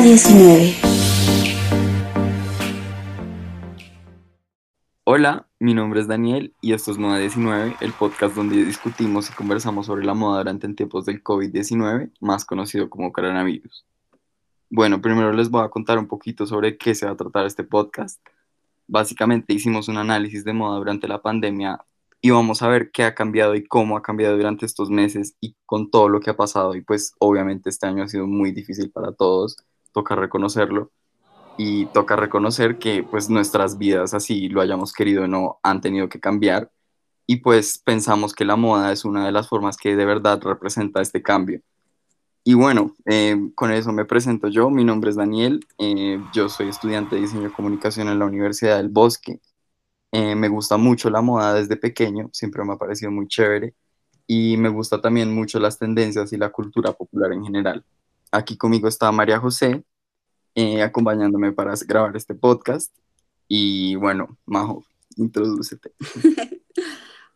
Moda 19. Hola, mi nombre es Daniel y esto es Moda 19, el podcast donde discutimos y conversamos sobre la moda durante en tiempos del COVID-19, más conocido como coronavirus. Bueno, primero les voy a contar un poquito sobre qué se va a tratar este podcast. Básicamente hicimos un análisis de moda durante la pandemia y vamos a ver qué ha cambiado y cómo ha cambiado durante estos meses y con todo lo que ha pasado. Y pues obviamente este año ha sido muy difícil para todos, toca reconocerlo. Y toca reconocer que pues nuestras vidas, así lo hayamos querido o no, han tenido que cambiar. Y pues pensamos que la moda es una de las formas que de verdad representa este cambio. Y bueno, eh, con eso me presento yo. Mi nombre es Daniel. Eh, yo soy estudiante de diseño y comunicación en la Universidad del Bosque. Eh, me gusta mucho la moda desde pequeño, siempre me ha parecido muy chévere y me gusta también mucho las tendencias y la cultura popular en general. Aquí conmigo está María José, eh, acompañándome para grabar este podcast. Y bueno, Majo, introdúcete.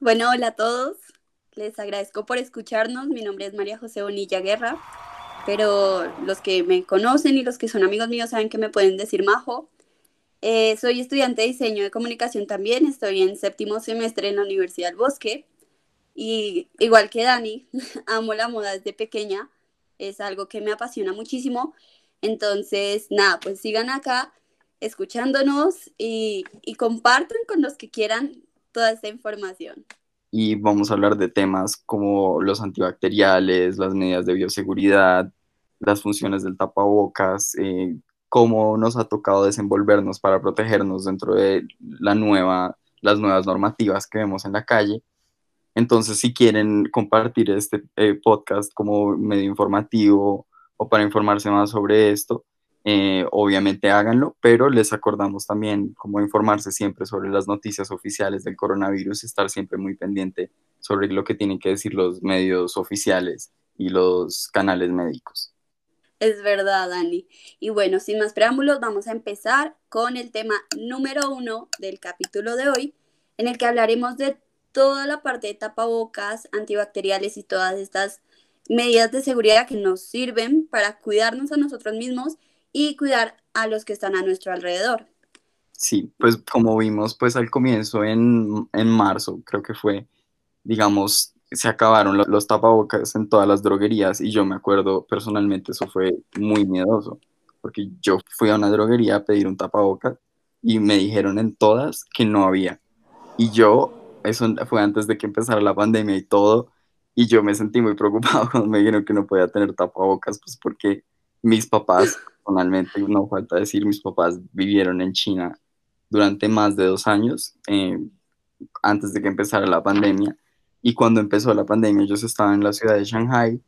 bueno, hola a todos. Les agradezco por escucharnos. Mi nombre es María José Bonilla Guerra, pero los que me conocen y los que son amigos míos saben que me pueden decir Majo. Eh, soy estudiante de diseño de comunicación también, estoy en séptimo semestre en la Universidad del Bosque y igual que Dani, amo la moda desde pequeña, es algo que me apasiona muchísimo. Entonces, nada, pues sigan acá escuchándonos y, y compartan con los que quieran toda esta información. Y vamos a hablar de temas como los antibacteriales, las medidas de bioseguridad, las funciones del tapabocas, eh, cómo nos ha tocado desenvolvernos para protegernos dentro de la nueva, las nuevas normativas que vemos en la calle. Entonces, si quieren compartir este eh, podcast como medio informativo o para informarse más sobre esto, eh, obviamente háganlo, pero les acordamos también cómo informarse siempre sobre las noticias oficiales del coronavirus, estar siempre muy pendiente sobre lo que tienen que decir los medios oficiales y los canales médicos. Es verdad, Dani. Y bueno, sin más preámbulos, vamos a empezar con el tema número uno del capítulo de hoy, en el que hablaremos de toda la parte de tapabocas, antibacteriales y todas estas medidas de seguridad que nos sirven para cuidarnos a nosotros mismos y cuidar a los que están a nuestro alrededor. Sí, pues como vimos pues al comienzo en, en marzo, creo que fue, digamos, se acabaron los, tapabocas en todas las droguerías y yo me acuerdo personalmente, eso fue muy miedoso, porque yo fui a una droguería a pedir un tapabocas y me dijeron en todas que no había. Y yo, eso fue antes de que empezara la pandemia y todo, y yo me sentí muy preocupado cuando me dijeron que no podía tener tapabocas, pues porque mis papás, personalmente, no falta decir, mis papás vivieron en China durante más de dos años, eh, antes de que empezara la pandemia y cuando empezó la pandemia, ellos estaban en la ciudad de Shanghai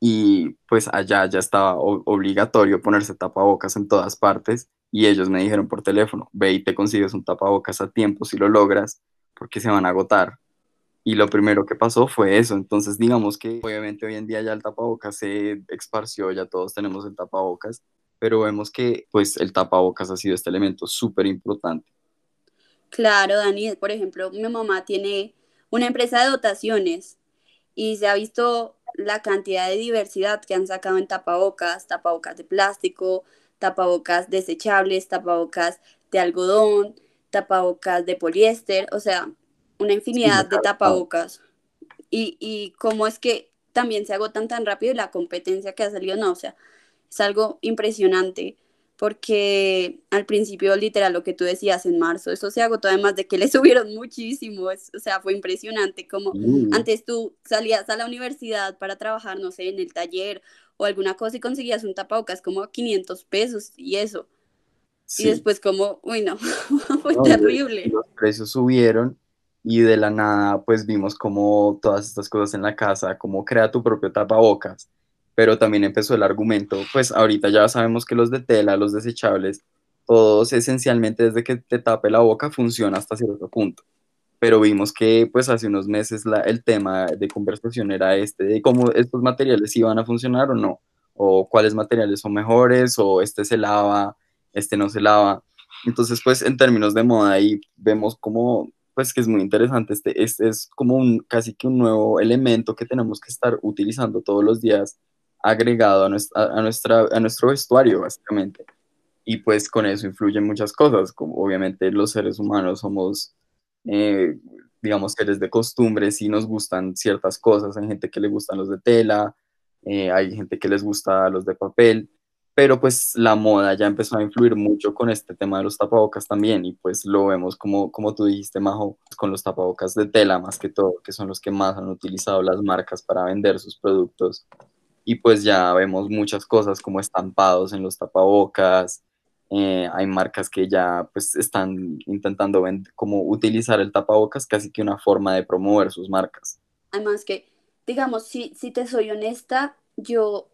y pues allá ya estaba obligatorio ponerse tapabocas en todas partes y ellos me dijeron por teléfono, ve y te consigues un tapabocas a tiempo si lo logras, porque se van a agotar. Y lo primero que pasó fue eso. Entonces, digamos que obviamente hoy en día ya el tapabocas se esparció, ya todos tenemos el tapabocas, pero vemos que pues el tapabocas ha sido este elemento súper importante. Claro, Dani, por ejemplo, mi mamá tiene una empresa de dotaciones y se ha visto la cantidad de diversidad que han sacado en tapabocas, tapabocas de plástico, tapabocas desechables, tapabocas de algodón, tapabocas de poliéster, o sea, una infinidad de tapabocas. Y, y cómo es que también se agotan tan rápido y la competencia que ha salido, no, o sea, es algo impresionante porque al principio, literal, lo que tú decías en marzo, eso se agotó además de que le subieron muchísimo, o sea, fue impresionante como mm. antes tú salías a la universidad para trabajar, no sé, en el taller o alguna cosa y conseguías un tapabocas como a 500 pesos y eso. Y después como, uy, no, fue terrible. Los precios subieron y de la nada pues vimos como todas estas cosas en la casa, como crea tu propio tapabocas pero también empezó el argumento, pues ahorita ya sabemos que los de tela, los desechables, todos esencialmente desde que te tape la boca funciona hasta cierto punto. Pero vimos que pues hace unos meses la, el tema de conversación era este, de cómo estos materiales iban a funcionar o no, o cuáles materiales son mejores, o este se lava, este no se lava. Entonces pues en términos de moda ahí vemos como pues que es muy interesante, este, este es como un casi que un nuevo elemento que tenemos que estar utilizando todos los días agregado a, nuestra, a, nuestra, a nuestro vestuario, básicamente. Y pues con eso influyen muchas cosas, como obviamente los seres humanos somos, eh, digamos, seres de costumbres y nos gustan ciertas cosas. Hay gente que le gustan los de tela, eh, hay gente que les gusta los de papel, pero pues la moda ya empezó a influir mucho con este tema de los tapabocas también y pues lo vemos como, como tú dijiste, Majo, con los tapabocas de tela más que todo, que son los que más han utilizado las marcas para vender sus productos. Y pues ya vemos muchas cosas como estampados en los tapabocas, eh, hay marcas que ya pues están intentando como utilizar el tapabocas casi que una forma de promover sus marcas. Además que, digamos, si, si te soy honesta, yo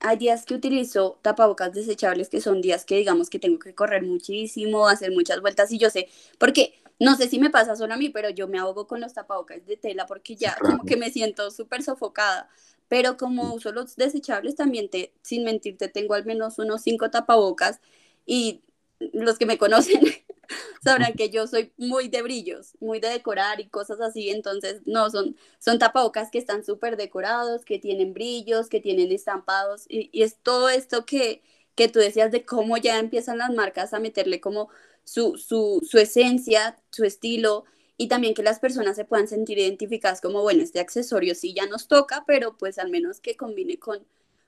hay días que utilizo tapabocas desechables que son días que digamos que tengo que correr muchísimo, hacer muchas vueltas y yo sé, porque no sé si me pasa solo a mí, pero yo me ahogo con los tapabocas de tela porque ya como que me siento súper sofocada. Pero como uso los desechables también te, sin mentirte, tengo al menos unos cinco tapabocas y los que me conocen sabrán que yo soy muy de brillos, muy de decorar y cosas así, entonces no, son, son tapabocas que están súper decorados, que tienen brillos, que tienen estampados y, es todo esto que, que tú decías de cómo ya empiezan las marcas a meterle como su, su, su esencia, su estilo y también que las personas se puedan sentir identificadas como, bueno, este accesorio sí ya nos toca, pero pues al menos que combine con,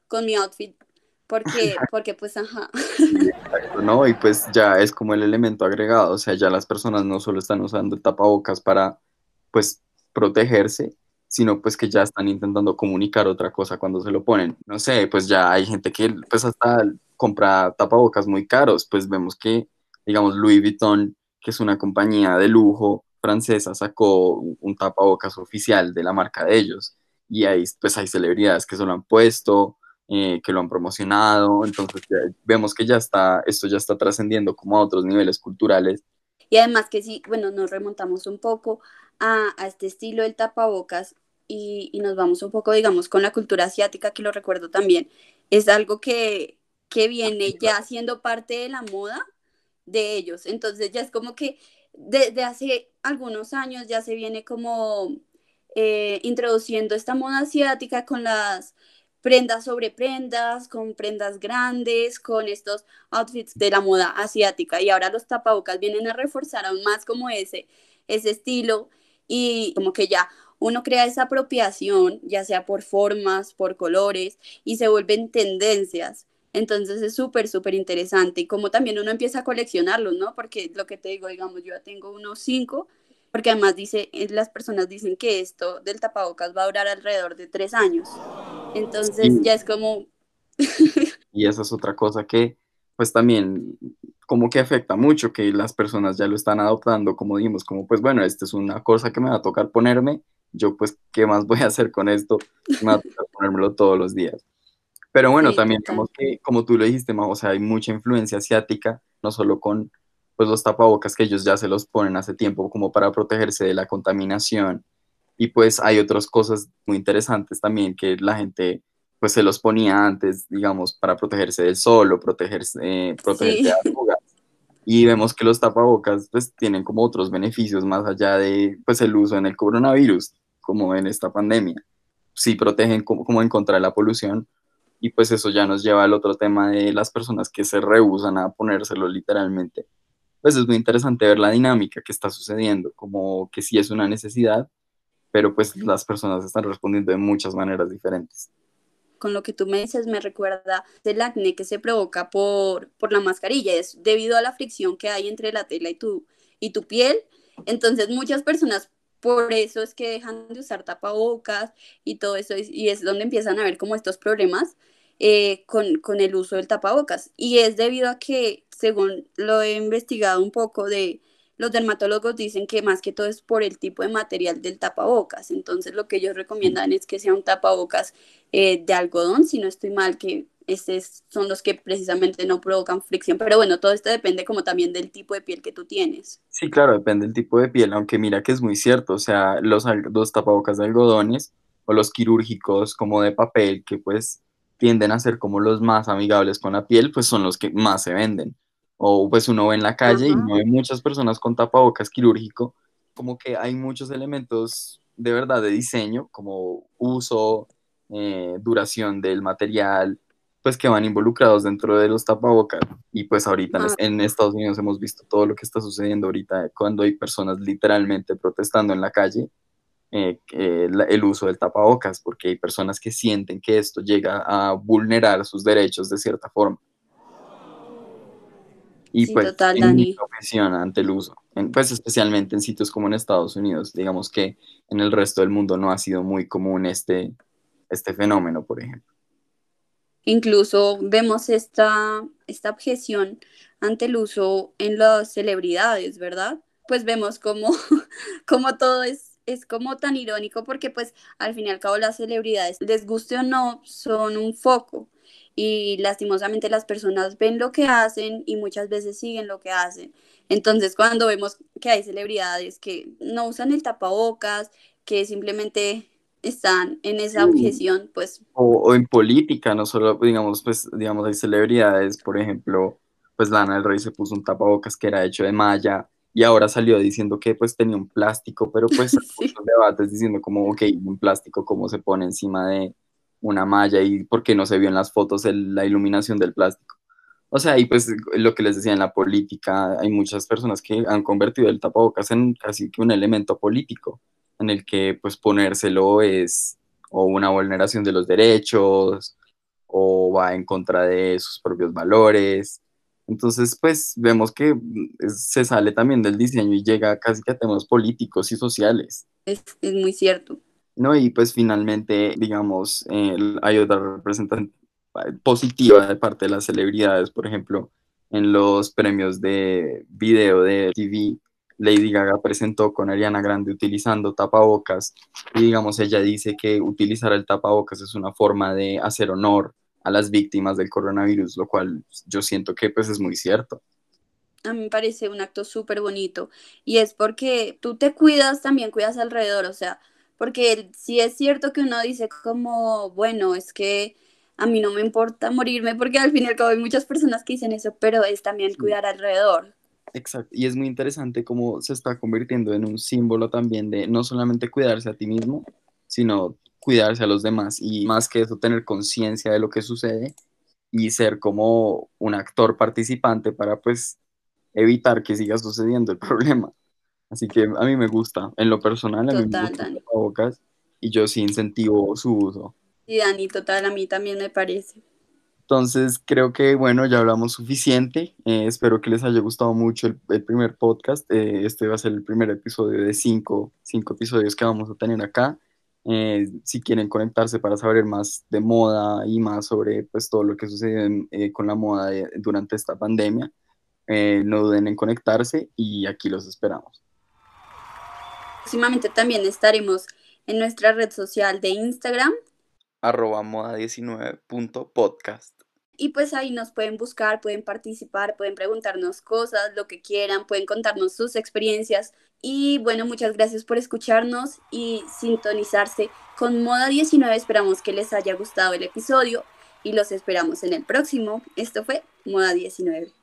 con mi outfit porque, porque pues, ajá. ¿no? Y pues ya es como el elemento agregado, o sea, ya las personas no solo están usando el tapabocas para, pues, protegerse, sino pues que ya están intentando comunicar otra cosa cuando se lo ponen. No sé, pues ya hay gente que pues hasta compra tapabocas muy caros, pues vemos que, digamos, Louis Vuitton, que es una compañía de lujo francesa, sacó un tapabocas oficial de la marca de ellos. Y ahí pues hay celebridades que se lo han puesto, eh, que lo han promocionado, entonces vemos que ya está, esto ya está trascendiendo como a otros niveles culturales. Y además que sí, bueno, nos remontamos un poco a, a este estilo del tapabocas y, y, nos vamos un poco, digamos, con la cultura asiática, que lo recuerdo también, es algo que, que viene ya siendo parte de la moda de ellos, entonces ya es como que desde hace algunos años ya se viene como eh, introduciendo esta moda asiática con las prendas sobre prendas, con prendas grandes, con estos outfits de la moda asiática. Y ahora los tapabocas vienen a reforzar aún más como ese, ese estilo y como que ya uno crea esa apropiación, ya sea por formas, por colores, y se vuelven tendencias. Entonces es súper, súper interesante. Y como también uno empieza a coleccionarlos, ¿no? Porque lo que te digo, digamos, yo ya tengo unos cinco, porque además dice, las personas dicen que esto del tapabocas va a durar alrededor de tres años. Entonces ya es como... y esa es otra cosa que pues también como que afecta mucho que las personas ya lo están adoptando, como dijimos, como pues bueno, esta es una cosa que me va a tocar ponerme, yo pues, ¿qué más voy a hacer con esto? Me va a tocar ponérmelo todos los días. Pero bueno, también como que, como tú lo dijiste, o sea, hay mucha influencia asiática, no solo con pues los tapabocas que ellos ya se los ponen hace tiempo como para protegerse de la contaminación y pues hay otras cosas muy interesantes también que la gente pues se los ponía antes, digamos, para protegerse del sol o protegerse, eh, protegerse de arrugas. Y vemos que los tapabocas pues tienen como otros beneficios más allá de pues el uso en el coronavirus, como en esta pandemia. Sí protegen como, como en contra de la polución y pues eso ya nos lleva al otro tema de las personas que se rehusan a ponérselo literalmente. Pues es muy interesante ver la dinámica que está sucediendo, como que sí es una necesidad, pero pues las personas están respondiendo de muchas maneras diferentes. Con lo que tú me dices me recuerda el acné que se provoca por, por la mascarilla, es debido a la fricción que hay entre la tela y tu, y tu piel. Entonces muchas personas por eso es que dejan de usar tapabocas y todo eso, y es donde empiezan a ver como estos problemas eh, con, con el uso del tapabocas. Y es debido a que, según lo he investigado un poco de los dermatólogos dicen que más que todo es por el tipo de material del tapabocas. Entonces lo que ellos recomiendan es que sea un tapabocas eh, de algodón, si no estoy mal, que estos son los que precisamente no provocan fricción. Pero bueno, todo esto depende como también del tipo de piel que tú tienes. Sí, claro, depende del tipo de piel, aunque mira que es muy cierto, o sea, los, los tapabocas de algodones o los quirúrgicos como de papel, que pues tienden a ser como los más amigables con la piel, pues son los que más se venden o pues uno ve en la calle y no ve muchas personas con tapabocas quirúrgico, como que hay muchos elementos de verdad de diseño, como uso, eh, duración del material, pues que van involucrados dentro de los tapabocas. Y pues ahorita en, Estados Unidos hemos visto todo lo que está sucediendo ahorita cuando hay personas literalmente protestando en la calle eh, el uso del tapabocas, porque hay personas que sienten que esto llega a vulnerar sus derechos de cierta forma. Y pues total, ante el uso, pues especialmente en sitios como en Estados Unidos, digamos que en el resto del mundo no ha sido muy común este, este fenómeno, por ejemplo. Incluso vemos esta, esta objeción ante el uso en las celebridades, ¿verdad? Pues vemos como, como todo es, es como tan irónico porque pues al fin y al cabo las celebridades, les guste o no, son un foco y lastimosamente las personas ven lo que hacen y muchas veces siguen lo que hacen. Entonces cuando vemos que hay celebridades que no usan el tapabocas, que simplemente están en esa objeción, pues... O, en política, no solo, digamos, pues, digamos, hay celebridades, por ejemplo, pues Lana del Rey se puso un tapabocas que era hecho de malla y ahora salió diciendo que pues tenía un plástico, pero pues sí. debates diciendo como, ok, un plástico, ¿cómo se pone encima de una malla y por qué no se vio en las fotos la iluminación del plástico? O sea, y pues lo que les decía en la política, hay muchas personas que han convertido el tapabocas en casi que un elemento político en el que pues ponérselo es o una vulneración de los derechos o va en contra de sus propios valores. Entonces, pues vemos que mm, se sale también del diseño y llega casi que a temas políticos y sociales. Es, muy cierto. No, y pues finalmente, digamos, hay otra representación positiva de parte de las celebridades, por ejemplo, en los premios de video de TV, Lady Gaga presentó con Ariana Grande utilizando tapabocas y digamos ella dice que utilizar el tapabocas es una forma de hacer honor a las víctimas del coronavirus, lo cual yo siento que pues es muy cierto. A mí me parece un acto súper bonito y es porque tú te cuidas, también cuidas alrededor, o sea, porque si es cierto que uno dice como, bueno, es que a mí no me importa morirme porque al fin y al cabo hay muchas personas que dicen eso, pero es también cuidar alrededor. Exacto, y es muy interesante cómo se está convirtiendo en un símbolo también de no solamente cuidarse a ti mismo, sino cuidarse a los demás y más que eso tener conciencia de lo que sucede y ser como un actor participante para pues evitar que siga sucediendo el problema. Así que a mí me gusta, en lo personal, a mí me gusta bocas y yo sí incentivo su uso. Sí, Dani, total, a mí también me parece. Entonces, creo que, bueno, ya hablamos suficiente. Eh, espero que les haya gustado mucho el, primer podcast. Eh, este va a ser el primer episodio de cinco, cinco episodios que vamos a tener acá. Eh, si quieren conectarse para saber más de moda y más sobre pues, todo lo que sucede con la moda durante esta pandemia, no duden en conectarse y aquí los esperamos. Próximamente también estaremos en nuestra red social de Instagram arroba moda19.podcast y pues ahí nos pueden buscar, pueden participar, pueden preguntarnos cosas, lo que quieran, pueden contarnos sus experiencias. Y bueno, muchas gracias por escucharnos y sintonizarse con Moda 19. Esperamos que les haya gustado el episodio y los esperamos en el próximo. Esto fue Moda 19.